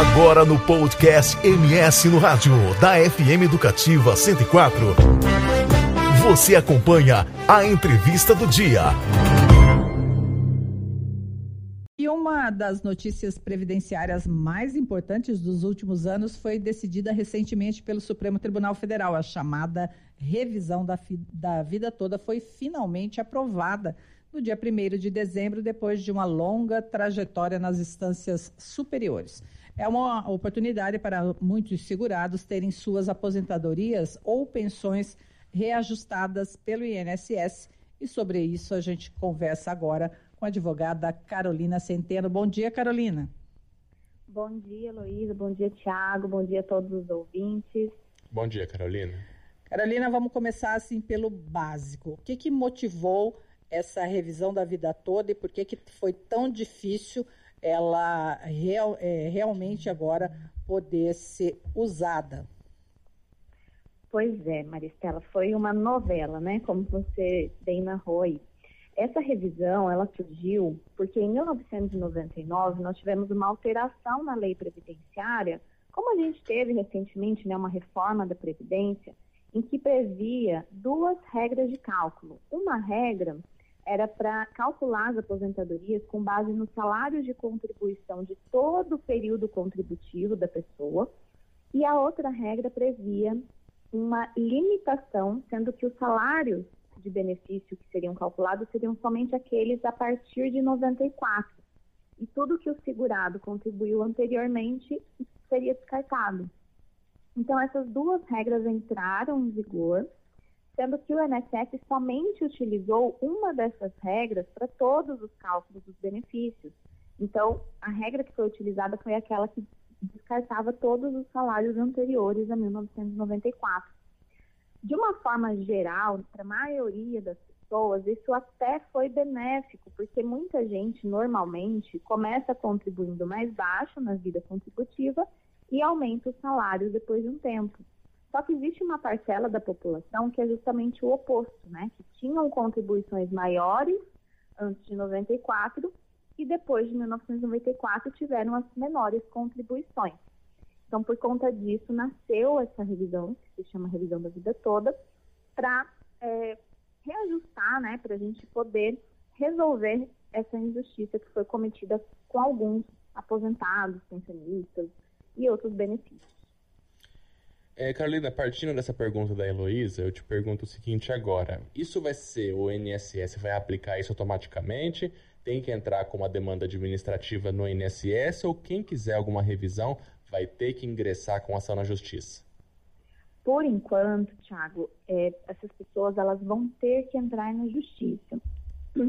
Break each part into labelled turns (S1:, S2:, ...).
S1: Agora no podcast MS no Rádio, da FM Educativa 104. Você acompanha a entrevista do dia.
S2: E uma das notícias previdenciárias mais importantes dos últimos anos foi decidida recentemente pelo Supremo Tribunal Federal. A chamada revisão da, da vida toda foi finalmente aprovada no dia 1 de dezembro, depois de uma longa trajetória nas instâncias superiores. É uma oportunidade para muitos segurados terem suas aposentadorias ou pensões reajustadas pelo INSS. E sobre isso a gente conversa agora com a advogada Carolina Centeno. Bom dia, Carolina.
S3: Bom dia, Luísa. Bom dia, Tiago. Bom dia a todos os ouvintes.
S4: Bom dia, Carolina.
S2: Carolina, vamos começar assim pelo básico. O que, que motivou essa revisão da vida toda e por que, que foi tão difícil ela real, é, realmente agora poder ser usada.
S3: Pois é, Maristela, foi uma novela, né? Como você bem narrou aí. Essa revisão, ela surgiu porque em 1999 nós tivemos uma alteração na lei previdenciária, como a gente teve recentemente, né, uma reforma da previdência, em que previa duas regras de cálculo. Uma regra era para calcular as aposentadorias com base no salário de contribuição de todo o período contributivo da pessoa, e a outra regra previa uma limitação, sendo que os salários de benefício que seriam calculados seriam somente aqueles a partir de 94. E tudo que o segurado contribuiu anteriormente seria descartado. Então, essas duas regras entraram em vigor sendo que o INSS somente utilizou uma dessas regras para todos os cálculos dos benefícios. Então, a regra que foi utilizada foi aquela que descartava todos os salários anteriores a 1994. De uma forma geral, para a maioria das pessoas, isso até foi benéfico, porque muita gente normalmente começa contribuindo mais baixo na vida contributiva e aumenta o salário depois de um tempo. Só que existe uma parcela da população que é justamente o oposto, né? Que tinham contribuições maiores antes de 94 e depois de 1994 tiveram as menores contribuições. Então, por conta disso, nasceu essa revisão, que se chama Revisão da Vida Toda, para é, reajustar, né, para a gente poder resolver essa injustiça que foi cometida com alguns aposentados, pensionistas e outros benefícios.
S4: É, Carolina, partindo dessa pergunta da Heloísa, eu te pergunto o seguinte agora. Isso vai ser, o INSS vai aplicar isso automaticamente? Tem que entrar com uma demanda administrativa no INSS ou quem quiser alguma revisão vai ter que ingressar com ação na justiça?
S3: Por enquanto, Thiago, é, essas pessoas elas vão ter que entrar na justiça.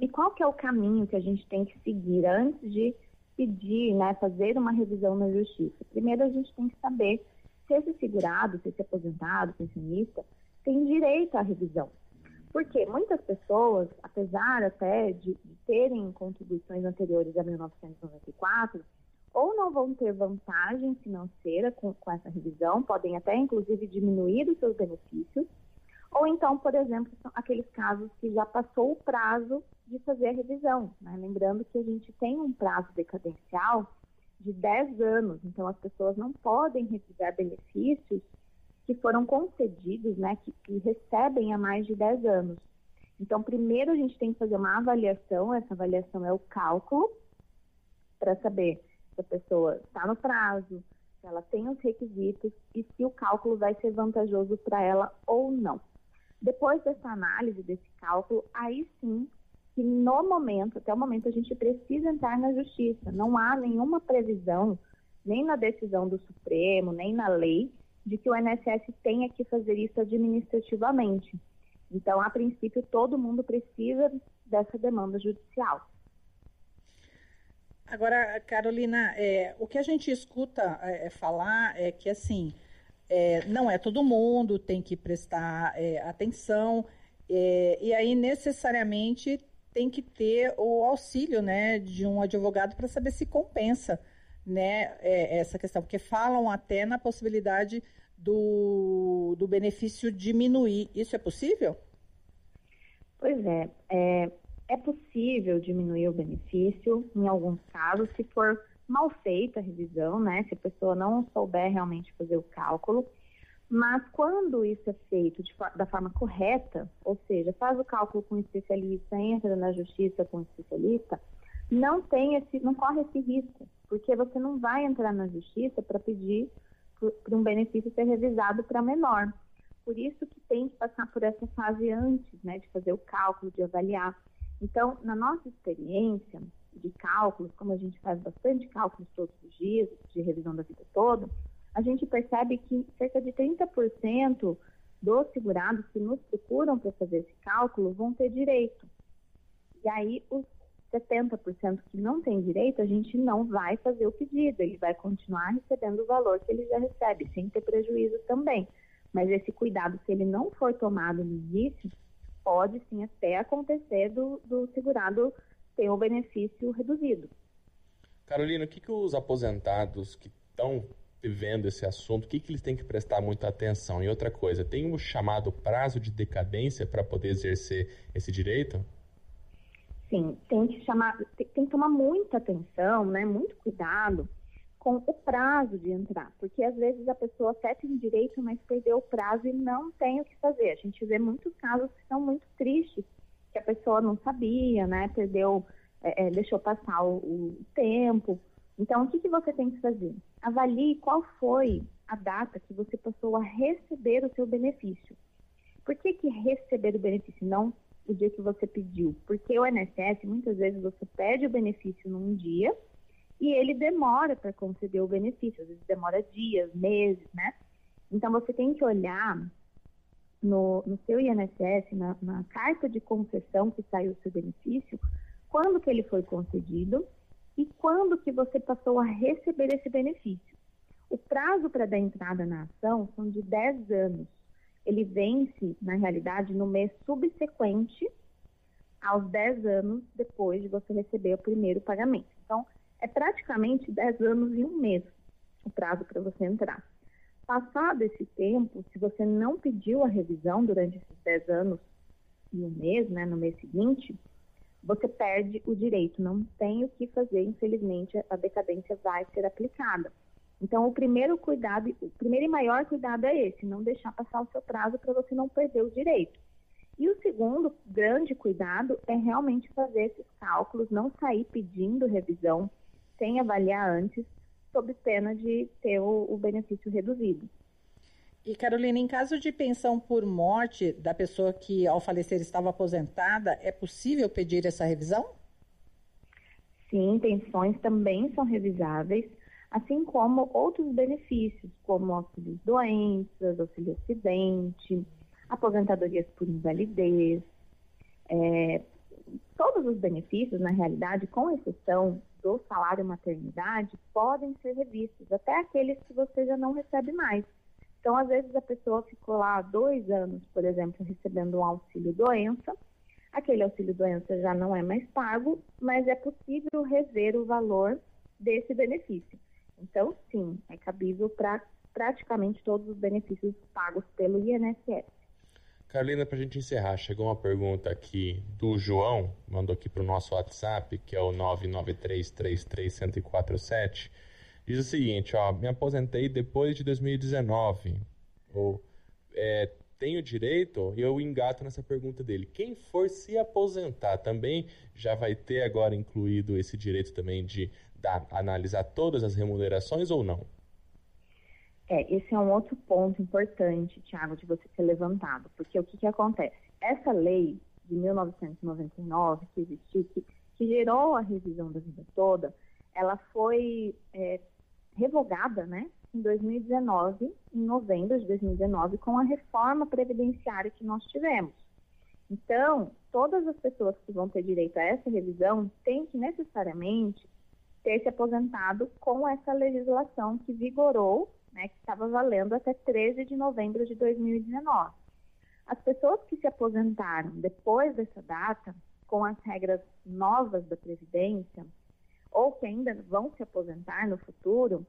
S3: E qual que é o caminho que a gente tem que seguir antes de pedir, né, fazer uma revisão na justiça? Primeiro a gente tem que saber se esse segurado, se esse aposentado, pensionista, tem direito à revisão. Porque muitas pessoas, apesar até de, de terem contribuições anteriores a 1994, ou não vão ter vantagem financeira com, com essa revisão, podem até inclusive diminuir os seus benefícios, ou então, por exemplo, aqueles casos que já passou o prazo de fazer a revisão. Né? Lembrando que a gente tem um prazo decadencial de 10 anos. Então, as pessoas não podem revisar benefícios que foram concedidos, né, que, que recebem há mais de 10 anos. Então, primeiro a gente tem que fazer uma avaliação, essa avaliação é o cálculo, para saber se a pessoa está no prazo, se ela tem os requisitos e se o cálculo vai ser vantajoso para ela ou não. Depois dessa análise, desse cálculo, aí sim que no momento, até o momento, a gente precisa entrar na justiça. Não há nenhuma previsão, nem na decisão do Supremo, nem na lei, de que o INSS tenha que fazer isso administrativamente. Então, a princípio, todo mundo precisa dessa demanda judicial.
S2: Agora, Carolina, é, o que a gente escuta é, falar é que, assim, é, não é todo mundo, tem que prestar é, atenção, é, e aí necessariamente tem que ter o auxílio né, de um advogado para saber se compensa né, é, essa questão, porque falam até na possibilidade do, do benefício diminuir. Isso é possível?
S3: Pois é, é, é possível diminuir o benefício em alguns casos, se for mal feita a revisão, né? Se a pessoa não souber realmente fazer o cálculo. Mas quando isso é feito de, da forma correta, ou seja, faz o cálculo com um especialista, entra na justiça com um especialista, não tem esse, não corre esse risco, porque você não vai entrar na justiça para pedir para um benefício ser revisado para menor. Por isso que tem que passar por essa fase antes, né, de fazer o cálculo, de avaliar. Então, na nossa experiência de cálculos, como a gente faz bastante cálculos todos os dias, de revisão da vida toda, a gente percebe que cerca de 30% dos segurados que nos procuram para fazer esse cálculo vão ter direito. E aí, os 70% que não tem direito, a gente não vai fazer o pedido, ele vai continuar recebendo o valor que ele já recebe, sem ter prejuízo também. Mas esse cuidado, se ele não for tomado no início, pode sim até acontecer do, do segurado ter o benefício reduzido.
S4: Carolina, o que, que os aposentados que estão vivendo esse assunto, o que, que eles têm que prestar muita atenção? E outra coisa, tem um chamado prazo de decadência para poder exercer esse direito?
S3: Sim, tem que chamar, tem, tem que tomar muita atenção, né, muito cuidado com o prazo de entrar, porque às vezes a pessoa até tem direito, mas perdeu o prazo e não tem o que fazer. A gente vê muitos casos que são muito tristes, que a pessoa não sabia, né, perdeu, é, é, deixou passar o, o, tempo. Então, o que, que você tem que fazer? Avalie qual foi a data que você passou a receber o seu benefício. Por que, que receber o benefício, não o dia que você pediu? Porque o INSS, muitas vezes, você pede o benefício num dia e ele demora para conceder o benefício, às vezes demora dias, meses, né? Então você tem que olhar no, no seu INSS, na, na, carta de concessão que saiu o seu benefício, quando que ele foi concedido e quando que você passou a receber esse benefício. O prazo para dar entrada na ação são de 10 anos. Ele vence, na realidade, no mês subsequente aos 10 anos depois de você receber o primeiro pagamento. Então, é praticamente 10 anos e um mês o prazo para você entrar. Passado esse tempo, se você não pediu a revisão durante esses 10 anos e um mês, né, no mês seguinte, você perde o direito, não tem o que fazer, infelizmente, a decadência vai ser aplicada. Então, o primeiro cuidado, o primeiro e maior cuidado é esse, não deixar passar o seu prazo para você não perder o direito. E o segundo grande cuidado é realmente fazer esses cálculos, não sair pedindo revisão sem avaliar antes, sob pena de ter o, o benefício reduzido.
S2: E Carolina, em caso de pensão por morte da pessoa que ao falecer estava aposentada, é possível pedir essa revisão?
S3: Sim, pensões também são revisáveis, assim como outros benefícios, como auxílio doenças, auxílio acidente, aposentadorias por invalidez. É, todos os benefícios, na realidade, com exceção do salário maternidade podem ser revistos, até aqueles que você já não recebe mais. Então, às vezes, a pessoa ficou lá dois anos, por exemplo, recebendo um auxílio doença, aquele auxílio doença já não é mais pago, mas é possível rever o valor desse benefício. Então, sim, é cabível para praticamente todos os benefícios pagos pelo INSS.
S4: Carolina, para a gente encerrar, chegou uma pergunta aqui do João, mandou aqui para o nosso WhatsApp, que é o 993331047. Diz o seguinte, ó, me aposentei depois de 2019. Ou, é, tenho direito? E eu engato nessa pergunta dele. Quem for se aposentar também já vai ter agora incluído esse direito também de dar, analisar todas as remunerações ou não?
S3: É, esse é um outro ponto importante, Tiago, de você ter levantado, porque o que, que acontece? Essa lei de 1999 que existiu, que, que gerou a revisão da vida toda, ela foi é, revogada, né, em 2019, em novembro de 2019, com a reforma previdenciária que nós tivemos. Então, todas as pessoas que vão ter direito a essa revisão têm que necessariamente ter se aposentado com essa legislação que vigorou né, que estava valendo até 13 de novembro de 2019. As pessoas que se aposentaram depois dessa data, com as regras novas da Previdência, ou que ainda vão se aposentar no futuro,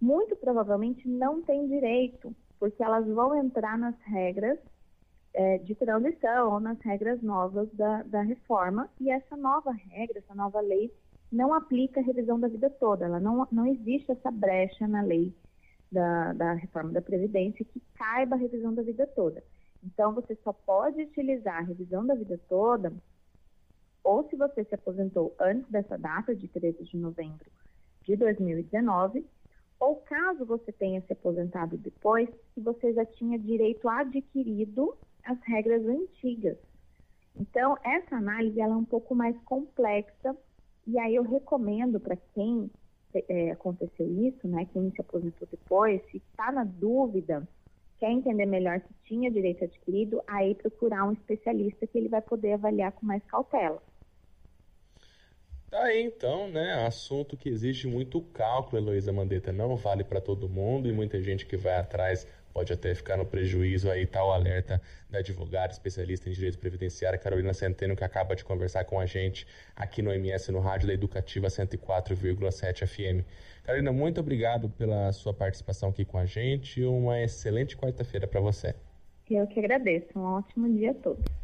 S3: muito provavelmente não têm direito, porque elas vão entrar nas regras é, de transição ou nas regras novas da, da reforma, e essa nova regra, essa nova lei, não aplica a revisão da vida toda. Ela não, não existe essa brecha na lei da, da reforma da Previdência que caiba a revisão da vida toda. Então, você só pode utilizar a revisão da vida toda ou se você se aposentou antes dessa data, de 13 de novembro de 2019, ou caso você tenha se aposentado depois, se você já tinha direito adquirido as regras antigas. Então, essa análise ela é um pouco mais complexa e aí eu recomendo para quem é, aconteceu isso, né, quem se aposentou depois, se está na dúvida, quer entender melhor se tinha direito adquirido, aí procurar um especialista que ele vai poder avaliar com mais cautela.
S4: Tá aí então, né? Assunto que existe muito cálculo, Heloísa Mandetta. Não vale para todo mundo e muita gente que vai atrás pode até ficar no prejuízo aí, tal alerta da advogada especialista em direito previdenciário, Carolina Centeno, que acaba de conversar com a gente aqui no MS, no Rádio da Educativa 104,7 FM. Carolina, muito obrigado pela sua participação aqui com a gente e uma excelente quarta-feira para você.
S3: Eu que agradeço. Um ótimo dia a todos.